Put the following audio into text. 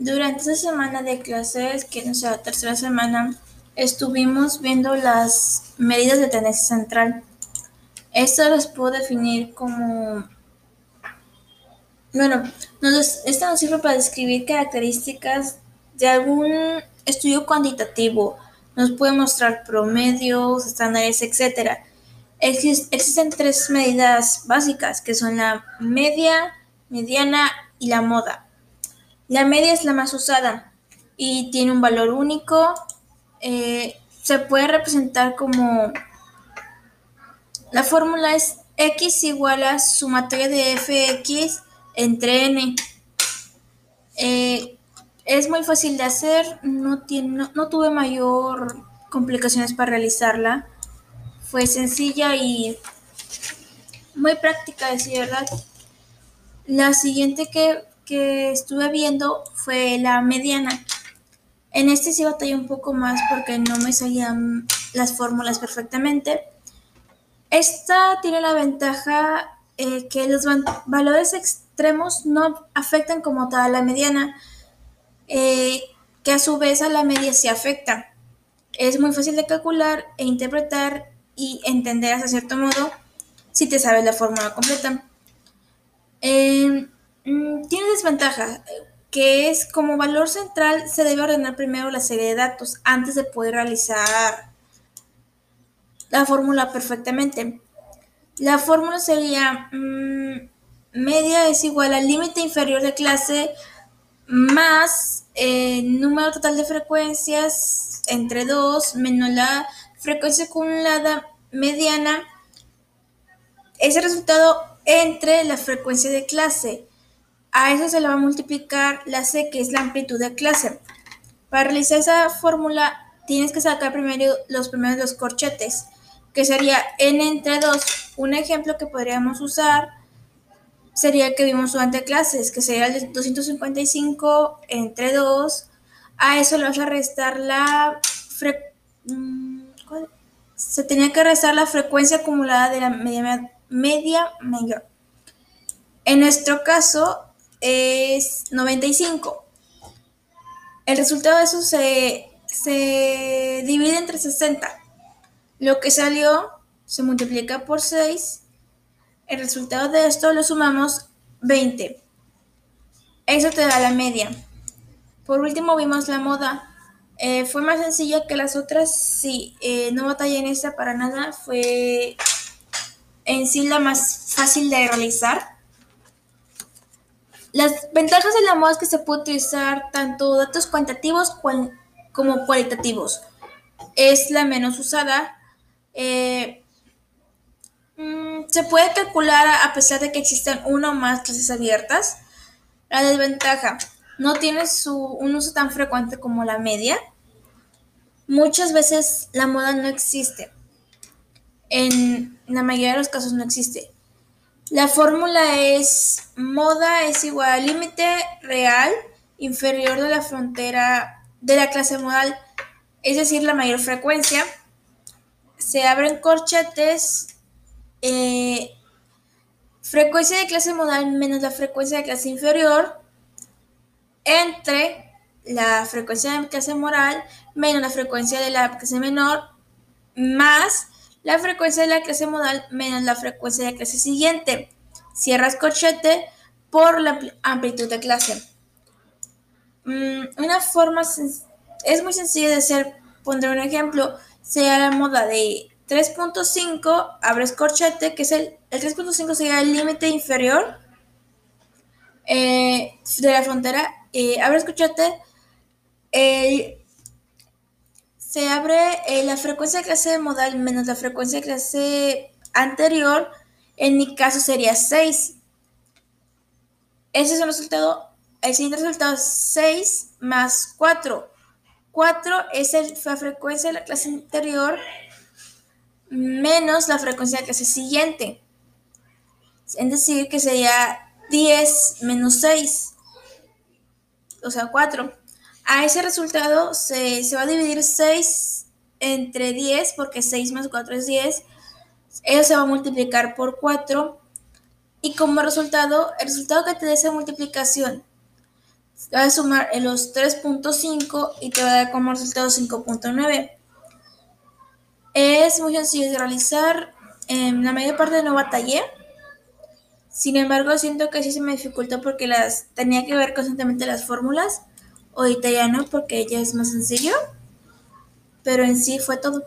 Durante esa semana de clases, que es la tercera semana, estuvimos viendo las medidas de tendencia central. Esto las puedo definir como... Bueno, nos, esto nos sirve para describir características de algún estudio cuantitativo. Nos puede mostrar promedios, estándares, etc. existen tres medidas básicas, que son la media, mediana y la moda. La media es la más usada y tiene un valor único. Eh, se puede representar como la fórmula es x igual a sumatoria de fx entre n. Eh, es muy fácil de hacer, no, tiene, no, tuve mayor complicaciones para realizarla. Fue sencilla y muy práctica, decir verdad. La siguiente que, que estuve viendo fue la mediana. En este sí batallé un poco más porque no me salían las fórmulas perfectamente. Esta tiene la ventaja eh, que los valores extremos no afectan como tal la mediana, eh, que a su vez a la media sí afecta. Es muy fácil de calcular e interpretar y entender hasta cierto modo si te sabes la fórmula completa. Eh, mm, tiene desventaja, que es como valor central se debe ordenar primero la serie de datos antes de poder realizar la fórmula perfectamente. La fórmula sería mm, media es igual al límite inferior de clase más el eh, número total de frecuencias entre 2 menos la frecuencia acumulada mediana. Ese resultado entre la frecuencia de clase. A eso se le va a multiplicar la C, que es la amplitud de clase. Para realizar esa fórmula tienes que sacar primero los primeros dos corchetes que sería n entre 2. Un ejemplo que podríamos usar sería el que vimos durante clases, que sería el 255 entre 2. A eso le vas a restar la mm, se tenía que restar la frecuencia acumulada de la media, media mayor. En nuestro caso es 95. El resultado de eso se, se divide entre 60. Lo que salió se multiplica por 6. El resultado de esto lo sumamos 20. Eso te da la media. Por último vimos la moda. Eh, fue más sencilla que las otras, sí, eh, no batallé en esta para nada, fue en sí la más fácil de realizar. Las ventajas de la moda es que se puede utilizar tanto datos cuantitativos como cualitativos. Es la menos usada, eh, mm, se puede calcular a pesar de que existan una o más clases abiertas. La desventaja, no tiene su, un uso tan frecuente como la media. Muchas veces la moda no existe. En la mayoría de los casos no existe. La fórmula es moda es igual al límite real inferior de la frontera de la clase modal, es decir, la mayor frecuencia. Se abren corchetes, eh, frecuencia de clase modal menos la frecuencia de clase inferior, entre la frecuencia de clase moral menos la frecuencia de la clase menor, más la frecuencia de la clase modal menos la frecuencia de la clase siguiente. Cierras corchete por la amplitud de clase. Mm, una forma es muy sencilla de hacer, pondré un ejemplo sea la moda de 3.5, abres corchete, que es el, el 3.5 sería el límite inferior eh, de la frontera, eh, abres corchete, se abre eh, la frecuencia de clase modal menos la frecuencia de clase anterior, en mi caso sería 6. Ese es el resultado, el siguiente resultado es 6 más 4. 4 es la frecuencia de la clase anterior menos la frecuencia de la clase siguiente. Es decir, que sería 10 menos 6, o sea, 4. A ese resultado se, se va a dividir 6 entre 10, porque 6 más 4 es 10. Eso se va a multiplicar por 4. Y como resultado, el resultado que te dé esa multiplicación Vas a sumar los 3.5 y te va a dar como resultado 5.9. Es muy sencillo de realizar. En la mayor parte no batallé. Sin embargo, siento que sí se me dificultó porque las tenía que ver constantemente las fórmulas. Ahorita ya no, porque ya es más sencillo. Pero en sí fue todo.